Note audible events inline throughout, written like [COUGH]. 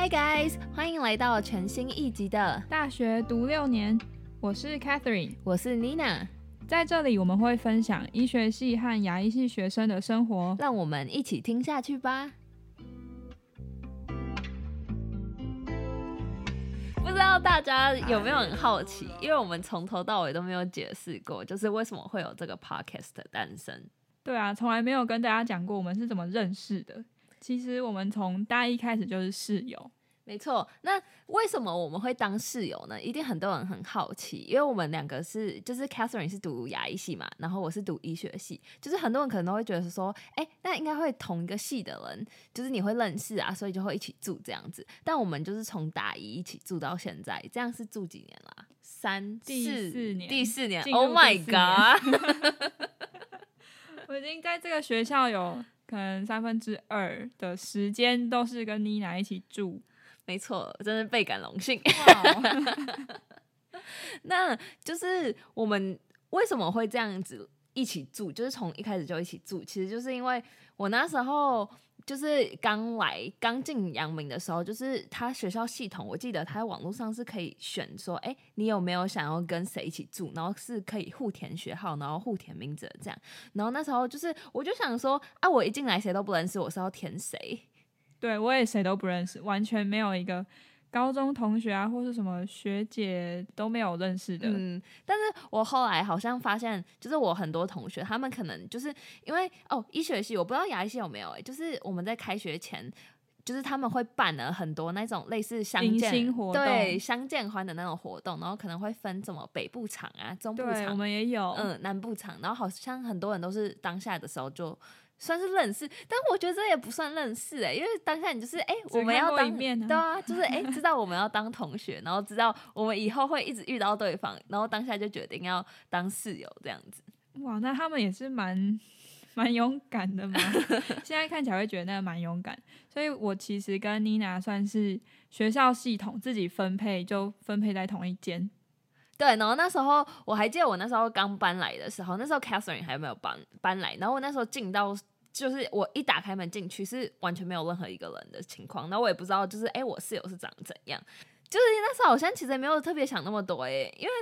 Hi guys，欢迎来到全新一集的大学读六年，我是 Catherine，我是 Nina，在这里我们会分享医学系和牙医系学生的生活，让我们一起听下去吧。不知道大家有没有很好奇，因为我们从头到尾都没有解释过，就是为什么会有这个 podcast 的诞生。对啊，从来没有跟大家讲过我们是怎么认识的。其实我们从大一开始就是室友。没错，那为什么我们会当室友呢？一定很多人很好奇，因为我们两个是，就是 Catherine 是读牙医系嘛，然后我是读医学系，就是很多人可能都会觉得说，哎，那应该会同一个系的人，就是你会认识啊，所以就会一起住这样子。但我们就是从大一一起住到现在，这样是住几年啦？三第四年，第四年。Oh my god！[LAUGHS] 我已经在这个学校有可能三分之二的时间都是跟妮娜一起住。[LAUGHS] 没错，真是倍感荣幸。[LAUGHS] 那就是我们为什么会这样子一起住？就是从一开始就一起住，其实就是因为我那时候就是刚来刚进阳明的时候，就是他学校系统，我记得他在网络上是可以选说，哎，你有没有想要跟谁一起住？然后是可以互填学号，然后互填名字这样。然后那时候就是我就想说，啊，我一进来谁都不认识，我是要填谁？对，我也谁都不认识，完全没有一个高中同学啊，或是什么学姐都没有认识的。嗯，但是我后来好像发现，就是我很多同学，他们可能就是因为哦，医学系我不知道牙医系有没有哎，就是我们在开学前，就是他们会办了很多那种类似相见活动，对相见欢的那种活动，然后可能会分什么北部场啊、中部场，我们也有，嗯，南部场，然后好像很多人都是当下的时候就。算是认识，但我觉得这也不算认识哎，因为当下你就是哎，我们要当面对啊，就是哎，[LAUGHS] 知道我们要当同学，然后知道我们以后会一直遇到对方，然后当下就决定要当室友这样子。哇，那他们也是蛮蛮勇敢的嘛。[LAUGHS] 现在看起来会觉得那个蛮勇敢，所以我其实跟妮娜算是学校系统自己分配，就分配在同一间。对，然后那时候我还记得我那时候刚搬来的时候，那时候 Catherine 还没有搬搬来，然后我那时候进到就是我一打开门进去是完全没有任何一个人的情况，那我也不知道就是哎我室友是长怎样，就是那时候好像其实也没有特别想那么多哎，因为。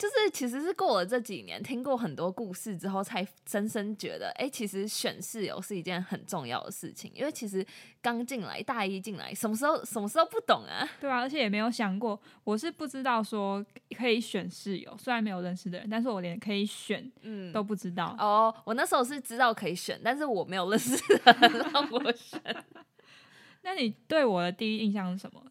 就是其实是过了这几年，听过很多故事之后，才深深觉得，哎，其实选室友是一件很重要的事情。因为其实刚进来，大一进来，什么时候什么时候不懂啊？对啊，而且也没有想过，我是不知道说可以选室友，虽然没有认识的人，但是我连可以选，嗯，都不知道。哦，我那时候是知道可以选，但是我没有认识的人让我选。[LAUGHS] 那你对我的第一印象是什么？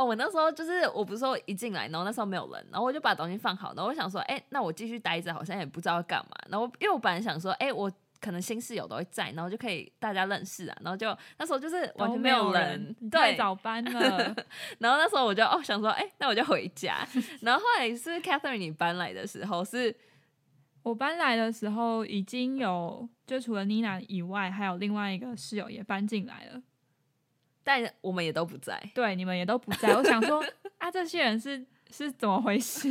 哦，我那时候就是我不是说一进来，然后那时候没有人，然后我就把东西放好，然后我想说，哎，那我继续待着，好像也不知道干嘛。然后因为我本来想说，哎，我可能新室友都会在，然后就可以大家认识啊。然后就那时候就是完全没有人，太早班了。[LAUGHS] 然后那时候我就哦想说，哎，那我就回家。然后后来是 Catherine 你搬来的时候，是 [LAUGHS] 我搬来的时候已经有，就除了 Nina 以外，还有另外一个室友也搬进来了。但我们也都不在，对，你们也都不在。我想说啊，这些人是是怎么回事？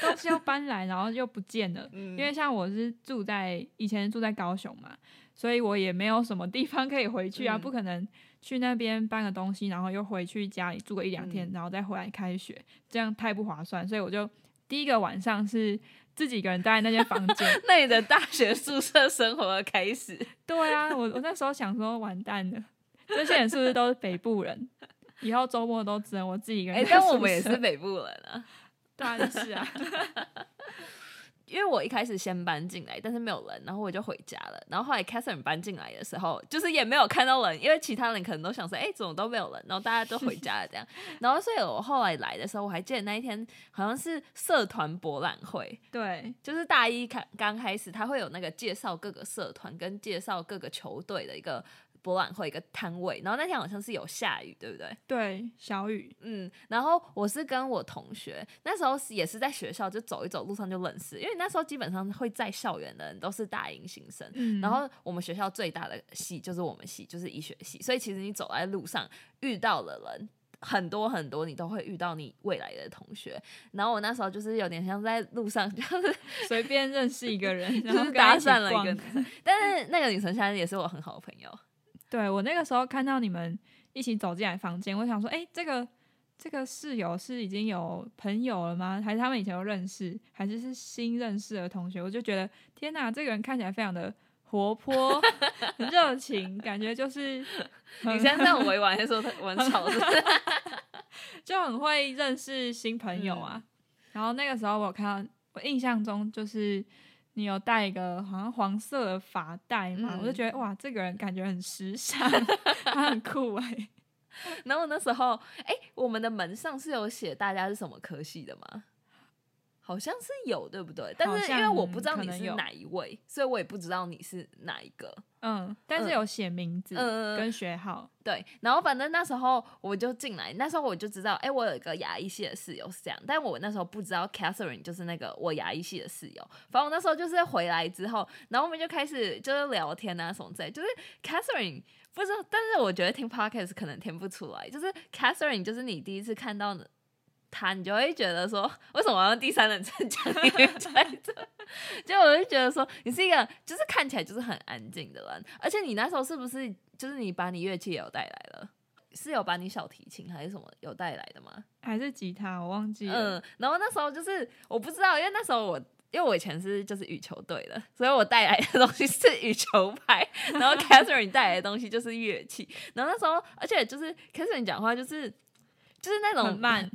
东西又搬来，然后又不见了。因为像我是住在以前住在高雄嘛，所以我也没有什么地方可以回去啊，不可能去那边搬个东西，然后又回去家里住个一两天，然后再回来开学，这样太不划算。所以我就第一个晚上是自己一个人待在那间房间，[LAUGHS] 那你的大学宿舍生活的开始。对啊，我我那时候想说，完蛋了。这些人是不是都是北部人？以后周末都只能我自己一个人。哎，但我们也是北部人啊，当然是啊。[LAUGHS] 因为我一开始先搬进来，但是没有人，然后我就回家了。然后后来 Catherine 搬进来的时候，就是也没有看到人，因为其他人可能都想说，哎，怎么都没有人？然后大家都回家了这样。然后所以我后来来的时候，我还记得那一天好像是社团博览会，对，就是大一开刚开始，他会有那个介绍各个社团跟介绍各个球队的一个。博览会一个摊位，然后那天好像是有下雨，对不对？对，小雨。嗯，然后我是跟我同学，那时候也是在学校就走一走，路上就认识，因为那时候基本上会在校园的人都是大一新生。嗯，然后我们学校最大的系就是我们系，就是医学系，所以其实你走在路上遇到的人很多很多，你都会遇到你未来的同学。然后我那时候就是有点像在路上，就是 [LAUGHS] 随便认识一个人，然后搭讪了一个，但是那个女生现在也是我很好的朋友。对我那个时候看到你们一起走进来房间，我想说，哎、这个这个室友是已经有朋友了吗？还是他们以前都认识？还是是新认识的同学？我就觉得天哪，这个人看起来非常的活泼、[LAUGHS] 很热情，感觉就是 [LAUGHS] 很你现在这样委婉，还是说他我很吵？是不是 [LAUGHS] 就很会认识新朋友啊。然后那个时候我看到，我印象中就是你有戴一个好像黄色的发带嘛，嗯我就觉得哇，这个人感觉很时尚，[LAUGHS] 他很酷哎、[LAUGHS] 然后那时候，哎、我们的门上是有写大家是什么科系的吗？好像是有，对不对？但是因为我不知道你是哪一位，所以我也不知道你是哪一个。嗯，但是有写名字跟学号，对，然后反正那时候我就进来，那时候我就知道，哎，我有一个牙医系的室友是这样，但我那时候不知道 Catherine 就是那个我牙医系的室友。反正我那时候就是回来之后，然后我们就开始就是聊天啊什么之类，就是 Catherine 不知道，但是我觉得听 podcast 可能听不出来，就是 Catherine 就是你第一次看到他，你就会觉得说，为什么我要用第三人称讲你在这？[LAUGHS] 就我就觉得说，你是一个就是看起来就是很安静的人，而且你那时候是不是就是你把你乐器也有带来了？是有把你小提琴还是什么有带来的吗？还是吉他，我忘记了。嗯，然后那时候就是我不知道，因为那时候我因为我以前是就是羽球队的，所以我带来的东西是羽球拍，然后 Catherine 带来的东西就是乐器，然后那时候而且就是 Catherine 讲话就是。就是那种慢，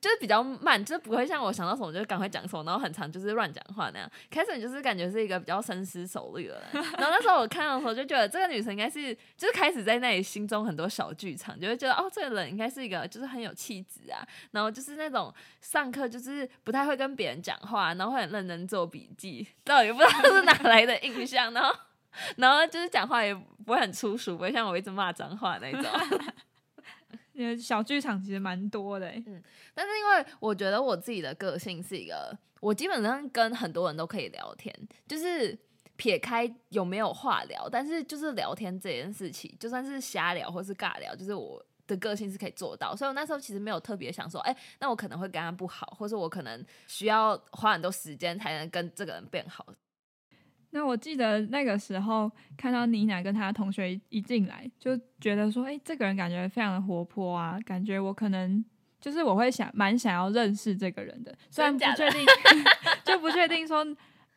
就是比较慢，就是不会像我想到什么就赶快讲什么，然后很长就是乱讲话那样。开始就是感觉是一个比较深思熟虑的人，然后那时候我看到的时候就觉得这个女生应该是就是开始在那里心中很多小剧场，就会觉得哦这个人应该是一个就是很有气质啊，然后就是那种上课就是不太会跟别人讲话，然后会很认真做笔记，到底不知道是哪来的印象，然后然后就是讲话也不会很粗俗，不会像我一直骂脏话那种。因为小剧场其实蛮多的、欸。但是因为我觉得我自己的个性是一个，我基本上跟很多人都可以聊天，就是撇开有没有话聊，但是就是聊天这件事情，就算是瞎聊或是尬聊，就是我的个性是可以做到。所以我那时候其实没有特别想说，哎、那我可能会跟他不好，或者我可能需要花很多时间才能跟这个人变好。那我记得那个时候看到妮娜跟她的同学一一进来，就觉得说，哎、这个人感觉非常的活泼啊，感觉我可能就是我会想蛮想要认识这个人的，虽然不确定，[LAUGHS] 就不确定说，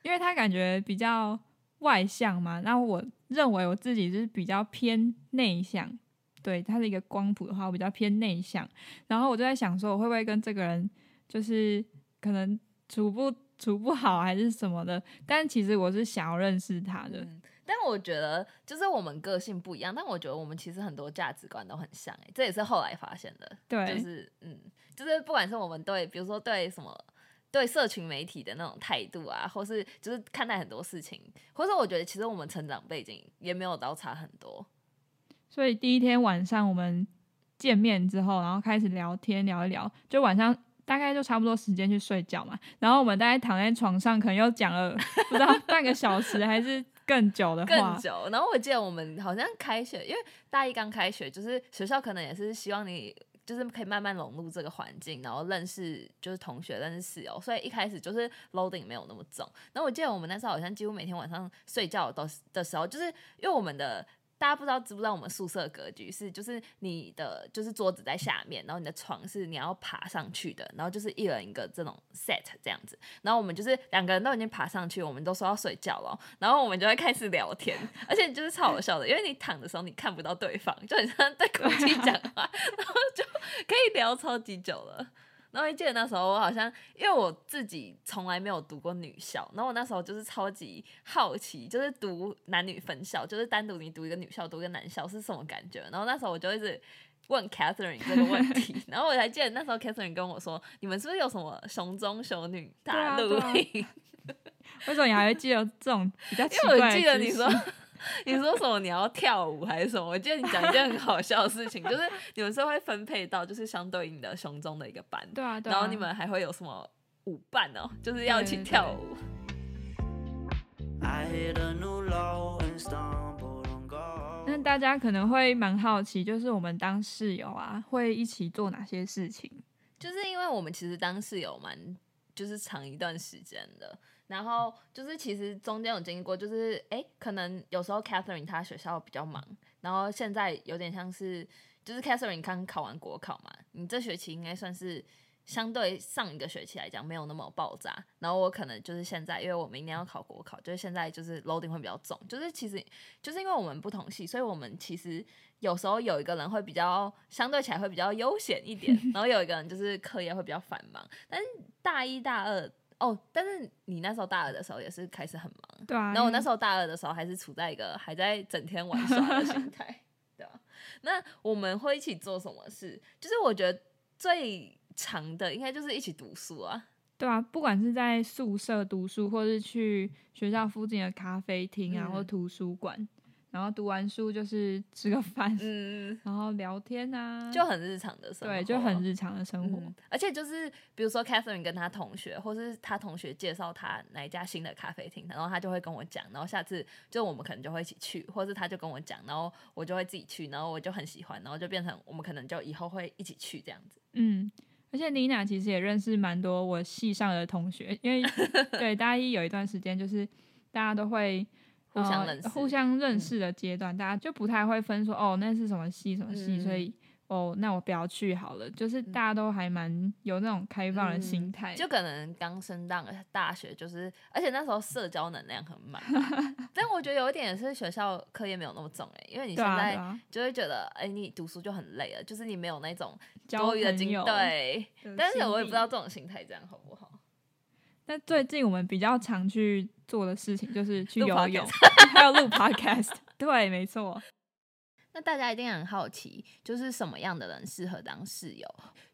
因为他感觉比较外向嘛，那我认为我自己是比较偏内向。对他的一个光谱的话，我比较偏内向，然后我就在想说，我会不会跟这个人就是可能处不处不好，还是什么的？但其实我是想要认识他的。嗯，但我觉得就是我们个性不一样，但我觉得我们其实很多价值观都很像、欸，这也是后来发现的。对，就是嗯，就是不管是我们对，比如说对什么。对社群媒体的那种态度啊，或是就是看待很多事情，或者我觉得其实我们成长背景也没有到差很多。所以第一天晚上我们见面之后，然后开始聊天聊一聊，就晚上大概就差不多时间去睡觉嘛。然后我们大概躺在床上，可能又讲了 [LAUGHS] 不知道半个小时还是更久的话更。久。然后我记得我们好像开学，因为大一刚开学，就是学校可能也是希望你就是可以慢慢融入这个环境，然后认识就是同学、认识室友，所以一开始就是 loading 没有那么重。然后我记得我们那时候好像几乎每天晚上睡觉的的时候，就是因为我们的。大家不知道知不知道我们宿舍格局是，就是你的就是桌子在下面，然后你的床是你要爬上去的，然后就是一人一个这种 set 这样子。然后我们就是两个人都已经爬上去，我们都说要睡觉了，然后我们就会开始聊天，而且就是超好笑的，因为你躺的时候你看不到对方，就很像对空气讲话，然后就可以聊超级久了。然后我记得那时候我好像，因为我自己从来没有读过女校，然后我那时候就是超级好奇，就是读男女分校，就是单独你读一个女校，读一个男校是什么感觉。然后那时候我就一直问 Catherine 这个问题，[LAUGHS] 然后我才记得那时候 Catherine 跟我说，你们是不是有什么熊中熊女大陆？[LAUGHS] 为什么你还会记得这种比较奇怪因为我记得你 [LAUGHS] 说你说什么你要跳舞还是什么？我记得你讲一件很好笑的事情，就是你们是会分配到就是相对应的熊中的一个班，对啊，对啊然后你们还会有什么舞伴哦，就是要一起对对跳舞。那大家可能会蛮好奇，就是我们当室友啊，会一起做哪些事情？就是因为我们其实当室友蛮就是长一段时间的，然后就是其实中间有经历过，就是哎，可能有时候 Catherine 她学校比较忙，然后现在有点像是就是 Catherine 刚考完国考嘛，你这学期应该算是相对上一个学期来讲没有那么爆炸。然后我可能就是现在，因为我明年要考国考，就是现在就是 loading 会比较重，就是其实就是因为我们不同系，所以我们其实有时候有一个人会比较相对起来会比较悠闲一点，[LAUGHS] 然后有一个人就是课业会比较繁忙。但是大一大二哦，但是你那时候大二的时候也是开始很忙。对啊，然后我那时候大二的时候还是处在一个还在整天玩耍的心态，对吧？那我们会一起做什么事？就是我觉得最长的应该就是一起读书啊。对啊，不管是在宿舍读书，或是去学校附近的咖啡厅啊，嗯或图书馆，然后读完书就是吃个饭，[LAUGHS] 嗯，然后聊天啊，就很日常的生活，对，就很日常的生活。嗯而且就是比如说 Catherine 跟他同学，或是他同学介绍他哪一家新的咖啡厅，然后他就会跟我讲，然后下次就我们可能就会一起去，或是他就跟我讲，然后我就会自己去，然后我就很喜欢，然后就变成我们可能就以后会一起去这样子。嗯，而且妮娜其实也认识蛮多我系上的同学，因为 [LAUGHS] 对大一有一段时间就是大家都会。呃互相认识互相认识的阶段，大家就不太会分说哦，那是什么系什么系，嗯所以哦，那我不要去好了。就是大家都还蛮有那种开放的心态，嗯就可能刚升到大学，就是而且那时候社交能量很满，[LAUGHS] 但我觉得有一点也是学校课业没有那么重哎、因为你现在啊，就会觉得哎、你读书就很累了，就是你没有那种交多余的精力对，但是我也不知道。这种心态这样好不好。那最近我们比较常去做的事情就是去游泳，还有录 podcast。[LAUGHS] 对，没错。那大家一定很好奇，就是什么样的人适合当室友？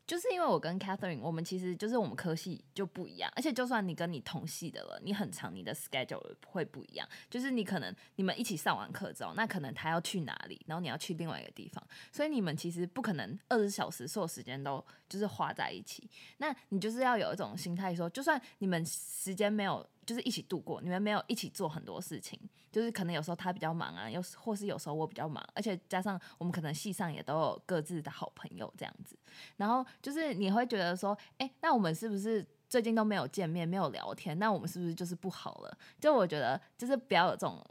就是因为我跟 Catherine，我们其实就是我们科系就不一样，而且就算你跟你同系的了，你很长，你的 schedule 会不一样。就是你可能你们一起上完课之后，那可能他要去哪里，然后你要去另外一个地方，所以你们其实不可能二十小时所有时间都就是花在一起。那你就是要有一种心态说，就算你们时间没有就是一起度过，你们没有一起做很多事情，就是可能有时候他比较忙啊，有时或是有时候我比较忙，而且加上我们可能系上也都有各自的好朋友这样子，然后就是你会觉得说，哎、那我们是不是最近都没有见面，没有聊天？那我们是不是就是不好了？就我觉得就是不要有这种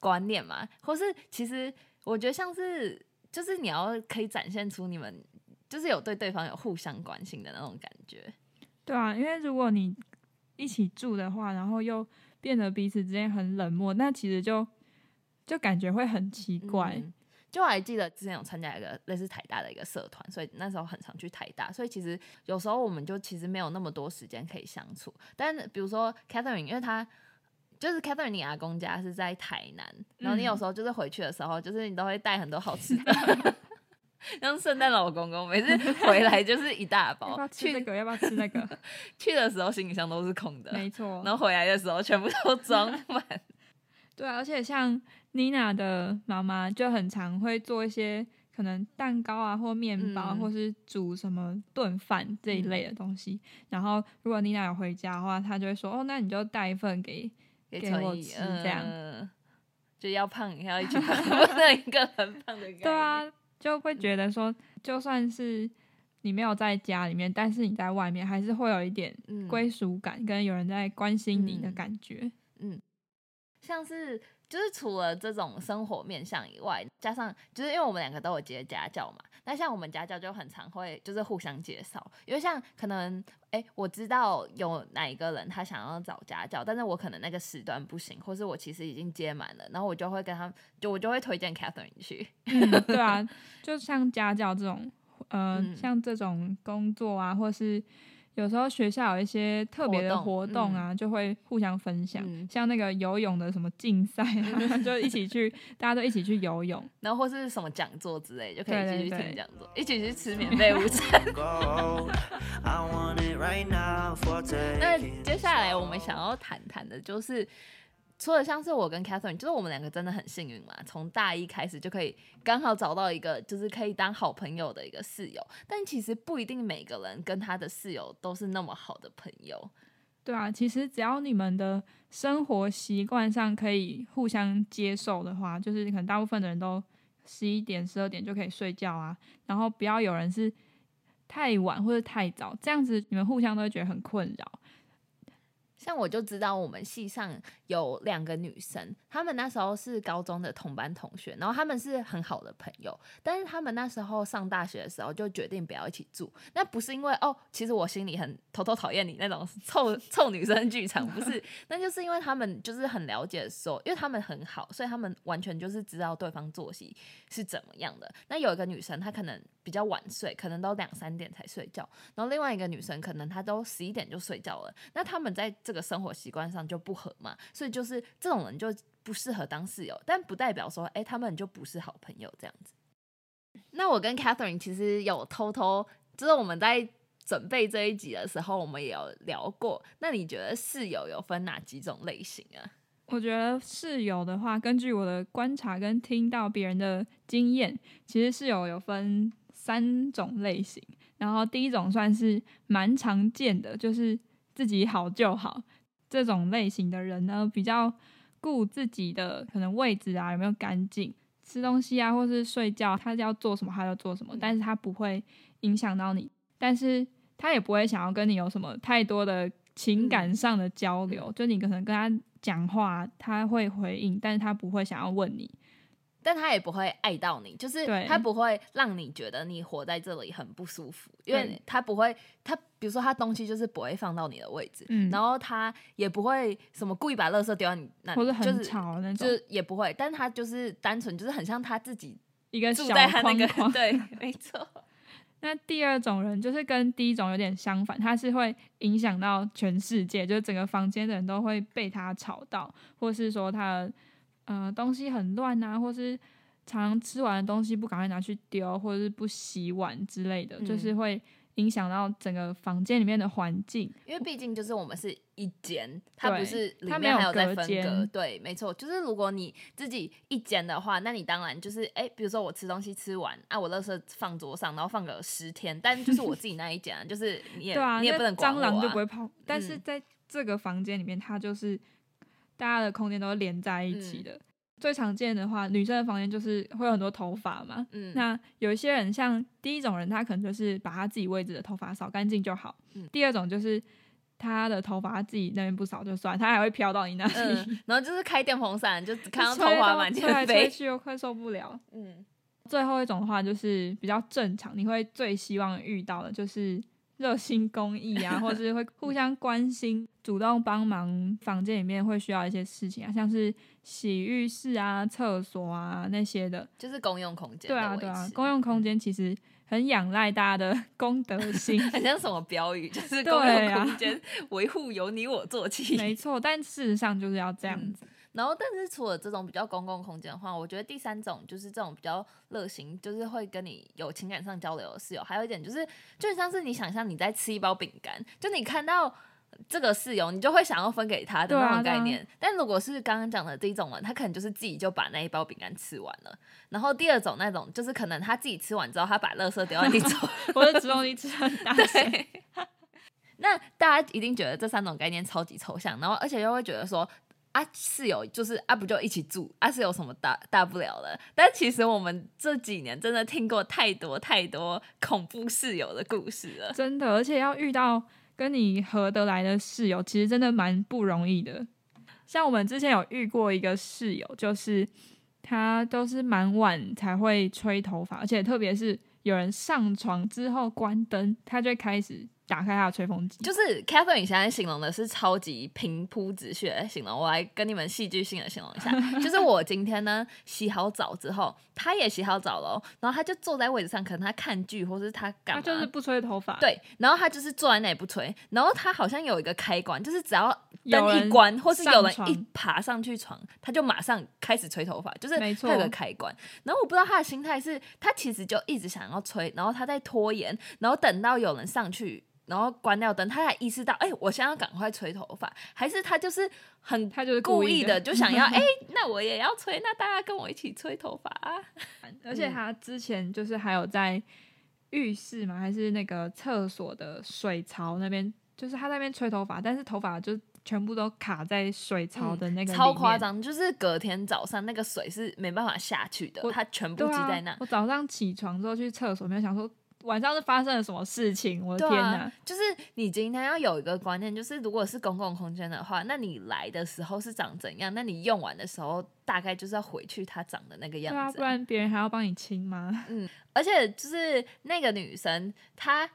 观念嘛，或是其实我觉得像是就是你要可以展现出你们就是有对对方有互相关心的那种感觉。对啊，因为如果你一起住的话，然后又变得彼此之间很冷漠，那其实就就感觉会很奇怪。嗯就我还记得之前有参加一个类似台大的一个社团，所以那时候很常去台大，所以其实有时候我们就其实没有那么多时间可以相处。但是比如说 Catherine，因为她就是 Catherine，你阿公家是在台南，然后你有时候就是回去的时候，就是你都会带很多好吃的。[LAUGHS] 像圣诞老公公，每次回来就是一大要包不要，吃去那个？要不要吃那个？去的时候行李箱都是空的，没错，然后回来的时候全部都装满。[LAUGHS] 对啊，而且像妮娜的妈妈就很常会做一些可能蛋糕啊，或面包，嗯或是煮什么炖饭这一类的东西。然后如果妮娜有回家的话，她就会说：“哦，那你就带一份给。给给我吃这样嗯就要胖也要一起胖，[LAUGHS] 不能一个很胖的”对啊，就会觉得说，就算是你没有在家里面，但是你在外面，还是会有一点归属感，跟有人在关心你的嗯。感觉。嗯。像是就是除了这种生活面向以外，加上就是因为我们两个都有接家教嘛，那像我们家教就很常会就是互相介绍，因为像可能哎、我知道有哪一个人他想要找家教，但是我可能那个时段不行，或是我其实已经接满了，然后我就会跟他就我就会推荐 Catherine 去，嗯，对啊，就像家教这种，呃，嗯像这种工作啊，或是有时候学校有一些特别的活活动动啊，就会互相分享。嗯像那个游泳的什么竞赛啊，[LAUGHS] 就一起去，大家都一起去游泳。然后或是什么讲座之类，就可以对对继续听讲座，一起去吃免费午餐。[LAUGHS] [LAUGHS] 那接下来我们想要谈谈的就是，除了像是我跟 Catherine，就是我们两个真的很幸运嘛，从大一开始就可以刚好找到一个就是可以当好朋友的一个室友，但其实不一定每个人跟他的室友都是那么好的朋友。对啊，其实只要你们的生活习惯上可以互相接受的话，就是可能大部分的人都十一点、十二点就可以睡觉啊，然后不要有人是太晚或者太早，这样子你们互相都会觉得很困扰。像我就知道我们系上有两个女生，她们那时候是高中的同班同学，然后她们是很好的朋友，但是她们那时候上大学的时候就决定不要一起住。那不是因为哦，其实我心里很偷偷讨厌你那种臭臭女生剧场，不是，[LAUGHS] 那就是因为她们就是很了解说，因为她们很好，所以她们完全就是知道对方作息是怎么样的。那有一个女生，她可能比较晚睡，可能都两三点才睡觉，然后另外一个女生可能她都十一点就睡觉了。那她们在这个生活习惯上就不合嘛，所以就是这种人就不适合当室友，但不代表说，哎、他们就不是好朋友这样子。那我跟 Catherine 其实有偷偷，就是我们在准备这一集的时候，我们也有聊过。那你觉得室友有分哪几种类型啊？我觉得室友的话，根据我的观察跟听到别人的经验，其实室友有分三种类型。然后第一种算是蛮常见的，就是自己好就好这种类型的人呢，比较顾自己的可能位置啊有没有干净，吃东西啊或是睡觉，他要做什么他就做什么，嗯。但是他不会影响到你，但是他也不会想要跟你有什么太多的情感上的交流，就你可能跟他讲话，他会回应，但是他不会想要问你。但他也不会爱到你，就是对他不会让你觉得你活在这里很不舒服，因为他不会，他比如说他东西就是不会放到你的位置，嗯然后他也不会什么故意把垃圾丢到你那里，或者很就是吵那种，就是也不会，但他就是单纯就是很像他自己一个小在他那个框框。对，没错，[LAUGHS] 那第二种人就是跟第一种有点相反，他是会影响到全世界，就是整个房间的人都会被他吵到，或是说他的呃东西很乱啊，或是常常吃完的东西不赶快拿去丢，或者是不洗碗之类的，嗯就是会影响到整个房间里面的环境。因为毕竟就是我们是一间，它不是里它没有面还有在隔分隔，间对，没错，就是如果你自己一间的话，那你当然就是哎、比如说我吃东西吃完啊，我垃圾放桌上，然后放个十天，但就是我自己那一间啊，就是你也 [LAUGHS] 对啊，你也不能、啊，蟑螂就不会跑，但是嗯在这个房间里面，它就是大家的空间都是连在一嗯起的。最常见的话，女生的房间就是会有很多头发嘛，嗯，那有一些人，像第一种人，他可能就是把他自己位置的头发扫干净就好。嗯第二种就是他的头发他自己那边不扫就算，他还会飘到你那里，嗯，[LAUGHS] 然后就是开电风扇，就只看到头吹发满吹来吹天飞，去，又快受不了。嗯，最后一种的话就是比较正常，你会最希望遇到的就是热心公益啊，[LAUGHS] 或是会互相关心、主动帮忙房间里面会需要一些事情啊，像是洗浴室啊、厕所啊那些的。就是公用空间，对啊，对啊，公用空间其实很仰赖大家的公德心，[LAUGHS] 很像什么标语，就是对公用啊空间维护由你我做起，没错。但事实上就是要这样嗯子。然后，但是除了这种比较公共空间的话，我觉得第三种就是这种比较热心，就是会跟你有情感上交流的室友。还有一点就是，就很像是你想象你在吃一包饼干，就你看到这个室友，你就会想要分给他的那种概念。但如果是刚刚讲的第一种人，他可能就是自己就把那一包饼干吃完了。然后第二种那种，就是可能他自己吃完之后，他把垃圾丢到地上。[LAUGHS] 我的吃东西吃很大，对。[LAUGHS] 那大家一定觉得这三种概念超级抽象，然后而且又会觉得说啊室友就是啊不就一起住啊是有什么大大不了的？但其实我们这几年真的听过太多太多恐怖室友的故事了。真的，而且要遇到跟你合得来的室友，其实真的蛮不容易的。像我们之前有遇过一个室友，就是他都是蛮晚才会吹头发，而且特别是有人上床之后关灯，他就开始打开他的吹风机。就是 Catherine 现在形容的是超级平铺直叙的形容，我来跟你们戏剧性的形容一下。[LAUGHS] 就是我今天呢洗好澡之后，他也洗好澡了哦，然后他就坐在位置上，可能他看剧或是他干嘛，他就是不吹头发，，对，然后他就是坐在那里不吹，然后他好像有一个开关，就是只要灯一关，或是有人一爬上去床，他就马上开始吹头发，就是没错他有个开关。然后我不知道他的心态是，他其实就一直想要吹，然后他在拖延，然后等到有人上去。然后关掉灯，他才意识到，哎、我现在要赶快吹头发，还是他就是很他就是故意意的，[LAUGHS] 就想要，哎、那我也要吹，那大家跟我一起吹头发啊。[LAUGHS] 而且他之前就是还有在浴室嘛，还是那个厕所的水槽那边，就是他在那边吹头发，但是头发就全部都卡在水槽的那个、嗯超夸。张，就是隔天早上那个水是没办法下去的，我它全部对啊积在那，。我早上起床之后去厕所，没有想说晚上是发生了什么事情？我的天对啊哪！，就是你今天要有一个观念，就是如果是公共空间的话，那你来的时候是长怎样，那你用完的时候大概就是要回去它长的那个样子不。然别人还要帮你清吗？嗯而且就是那个女生，她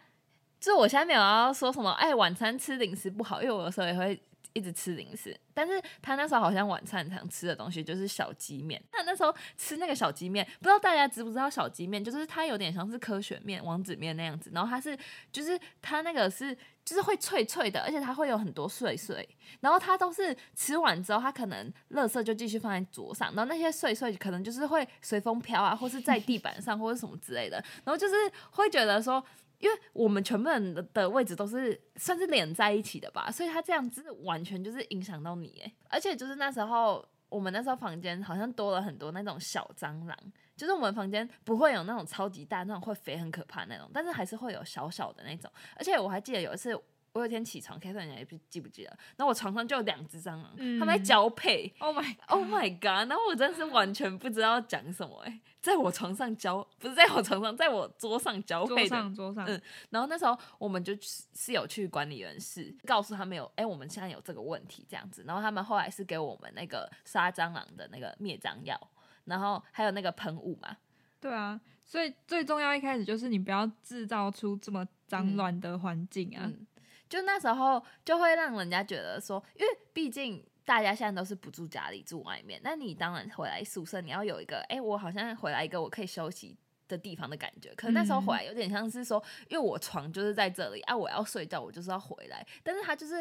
就是我现在没有要说什么，哎，晚餐吃零食不好，因为我有时候也会一直吃零食。但是他那时候好像晚餐常吃的东西就是小鸡面，他那时候吃那个小鸡面，不知道大家知不知道小鸡面，就是它有点像是科学面、王子面那样子，然后它是就是它那个是就是会脆脆的，而且它会有很多碎碎，然后它都是吃完之后，它可能垃圾就继续放在桌上，然后那些碎碎可能就是会随风飘啊，或是在地板上或者什么之类的，然后就是会觉得说。因为我们全部人的位置都是算是连在一起的吧，所以他这样子完全就是影响到你哎，而且就是那时候我们那时候房间好像多了很多那种小蟑螂，就是我们房间不会有那种超级大那种会肥很可怕那种，但是还是会有小小的那种。而且我还记得有一次，我有一天起床你还不记不记得？然后我床上就有两只蟑螂，嗯他们在交配。Oh my，Oh my god！然后我真是完全不知道讲什么哎、在我床上交不是在我床上，在我桌上交配的上桌上，嗯然后那时候我们就是有去管理员室，告诉他们有，哎、我们现在有这个问题这样子。然后他们后来是给我们那个杀蟑螂的那个灭蟑药，然后还有那个喷雾嘛。对啊，所以最重要一开始就是你不要制造出这么脏乱的环境啊。嗯，就那时候就会让人家觉得说，因为毕竟大家现在都是不住家里，住外面，那你当然回来宿舍，你要有一个，哎、我好像回来一个我可以休息。的地方的感觉，可能那时候回来有点像是说，因为我床就是在这里啊，我要睡觉，我就是要回来，但是他就是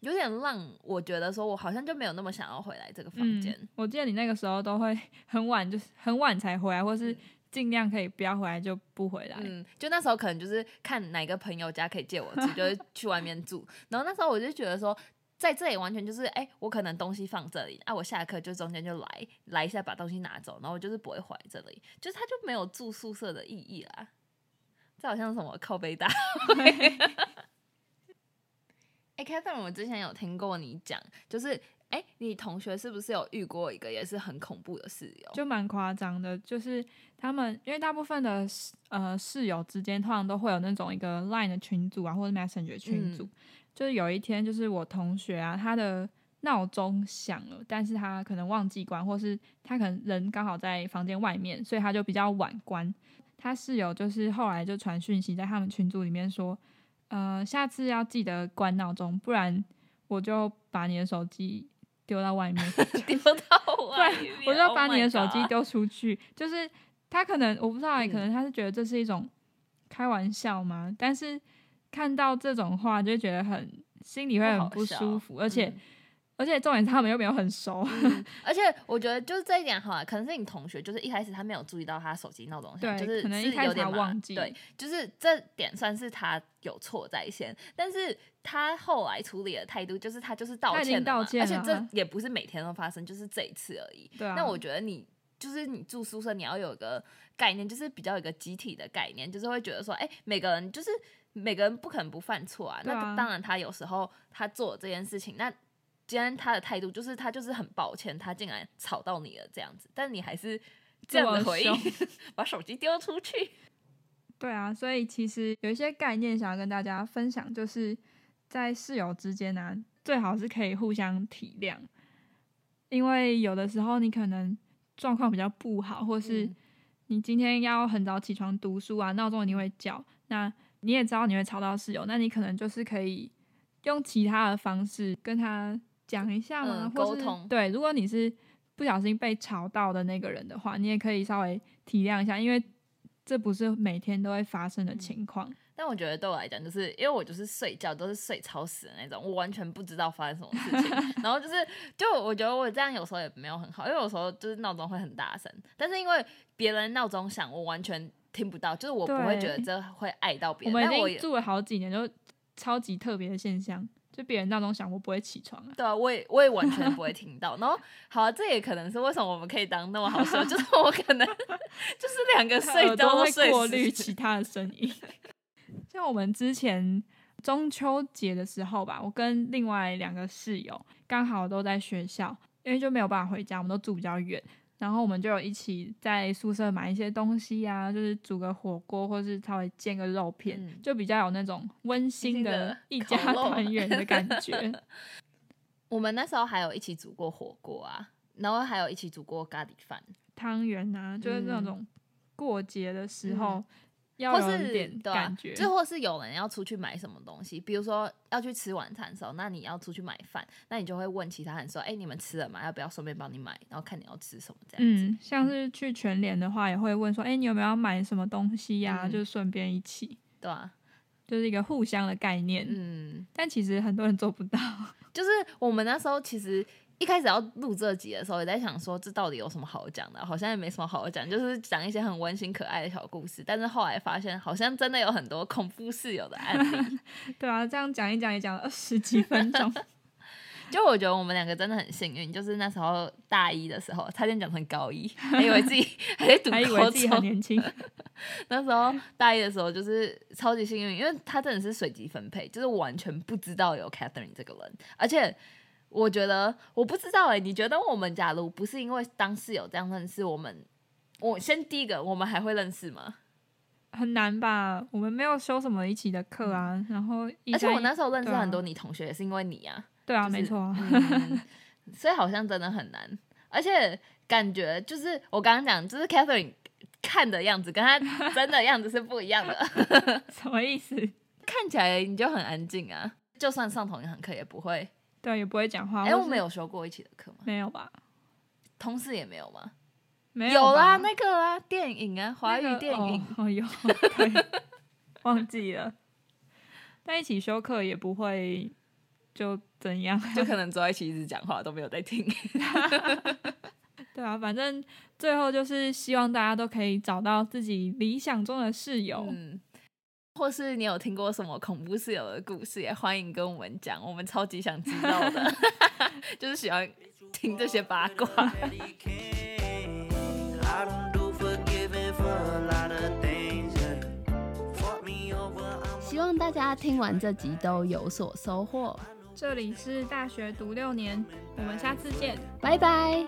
有点让我觉得说，我好像就没有那么想要回来这个房间。嗯，我记得你那个时候都会很晚，就是很晚才回来，或是尽量可以不要回来就不回来。嗯，就那时候可能就是看哪个朋友家可以借我住，就是 [LAUGHS] 去外面住。然后那时候我就觉得说，在这里完全就是，哎、我可能东西放这里，啊，我下课就中间就来来一下把东西拿走，然后我就是不会回来这里，就是他就没有住宿舍的意义啦。这好像什么靠背大会。哎、k a t h e r i n e 我之前有听过你讲，就是，哎、你同学是不是有遇过一个也是很恐怖的室友？就蛮夸张的，就是他们因为大部分的呃室友之间通常都会有那种一个 Line 的群组啊，或者 Messenger 群组。嗯就是有一天，就是我同学啊，他的闹钟响了，但是他可能忘记关，或是他可能人刚好在房间外面，所以他就比较晚关。他室友就是后来就传讯息在他们群组里面说，呃，下次要记得关闹钟，不然我就把你的手机丢到外面。[LAUGHS] 丢到外面，[LAUGHS] 我就要把 Oh 你的手机丢出去。就是他可能我不知道可能他是觉得这是一种开玩笑嘛？但是看到这种话，就觉得很心里会很不舒服，而且、嗯而且重点是他们又没有很熟，嗯，[LAUGHS] 而且我觉得就是这一点好啊，可能是你同学，就是一开始他没有注意到他手机闹钟响，对就是可能一开始他忘记对，就是这点算是他有错在先，但是他后来处理的态度就是他就是道歉道歉而且这也不是每天都发生，就是这一次而已。对啊。那我觉得你就是你住宿舍，你要有一个概念，就是比较有一个集体的概念，就是会觉得说，哎、每个人就是每个人不可能不犯错啊。啊那当然，他有时候他做这件事情，那今天他的态度就是他就是很抱歉，他竟然吵到你了这样子，但你还是这样的回应，[LAUGHS] 把手机丢出去。对啊，所以其实有一些概念想要跟大家分享，就是在室友之间呢、最好是可以互相体谅，因为有的时候你可能状况比较不好，或是嗯你今天要很早起床读书啊，闹钟一定会叫，那你也知道你会吵到室友，那你可能就是可以用其他的方式跟他讲一下嘛，嗯沟通对，如果你是不小心被吵到的那个人的话，你也可以稍微体谅一下，因为这不是每天都会发生嗯的情况。但我觉得对我来讲，就是因为我就是睡觉都是睡超死的那种，我完全不知道发生什么事情。[LAUGHS] 然后就是，就我觉得我这样有时候也没有很好，因为有时候就是闹钟会很大声，但是因为别人闹钟响，我完全听不到，就是我不会对觉得这会碍到别我人。但我也们已经住了好几年，就超级特别的现象，就别人闹钟响，我不会起床啊。对啊，我也我也完全不会听到。然后，好、啊，这也可能是为什么我们可以当那么好室友，[LAUGHS] 就是我可能就是两个睡都会过滤其 [LAUGHS] 他的声音。[LAUGHS] 像我们之前中秋节的时候吧，我跟另外两个室友刚好都在学校，因为就没有办法回家，我们都住比较远。然后我们就有一起在宿舍买一些东西啊，就是煮个火锅，或是稍微煎个肉片，嗯就比较有那种温馨馨的的一家团圆的感觉。[LAUGHS] 我们那时候还有一起煮过火锅啊，然后还有一起煮过咖喱饭，汤圆啊，就是那嗯。种过节的时嗯。候、要或是有一点对啊感觉。就或是有人要出去买什么东西，比如说要去吃晚餐的时候，那你要出去买饭，那你就会问其他人说：“哎、你们吃了吗？要不要顺便帮你买？”然后看你要吃什么这样子。嗯，像是去全联的话，也会问说，哎、你有没有要买什么东西呀、嗯就顺便一起，对啊，就是一个互相的概念。嗯，但其实很多人做不到。就是我们那时候其实一开始要录这集的时候，也在想说这到底有什么好讲的？好像也没什么好讲，就是讲一些很温馨可爱的小故事。但是后来发现，好像真的有很多恐怖室友的案例。[LAUGHS] 对啊，这样讲一讲也讲了二十几分钟。[LAUGHS] 就我觉得我们两个真的很幸运，就是那时候大一的时候，差点讲成高一，[LAUGHS] 还以为自己还在读还以高为自己很中。年轻，那时候大一的时候，就是超级幸运，因为他真的是随机分配，就是完全不知道有 Catherine 这个人，而且我觉得我不知道哎、你觉得我们假如不是因为当室友这样认识，我们我先第一个，我们还会认识吗？很难吧？我们没有修什么一起的课啊，然后而且我那时候认识很多你同学，也是因为你啊，对啊，就是没错啊，嗯所以好像真的很难，而且感觉就是我刚刚讲，就是 Catherine 看的样子跟她真的样子是不一样的，[LAUGHS] 什么意思？看起来你就很安静啊，就算上同一堂课也不会。对，也不会讲话。哎、我们有修过一起的课吗？没有吧？同事也没有吗？没有啦，那个啊，电影啊，华那个语电影。哦，哦有，对，忘记了。在一起修课也不会就怎样，就可能坐在一起一直讲话，都没有在听。[LAUGHS] 对啊，反正最后就是希望大家都可以找到自己理想中的室友。嗯，或是你有听过什么恐怖室友的故事，也欢迎跟我们讲，我们超级想知道的，[LAUGHS] 就是喜欢听这些八卦。希望大家听完这集都有所收获，这里是大学读六年，我们下次见。拜拜。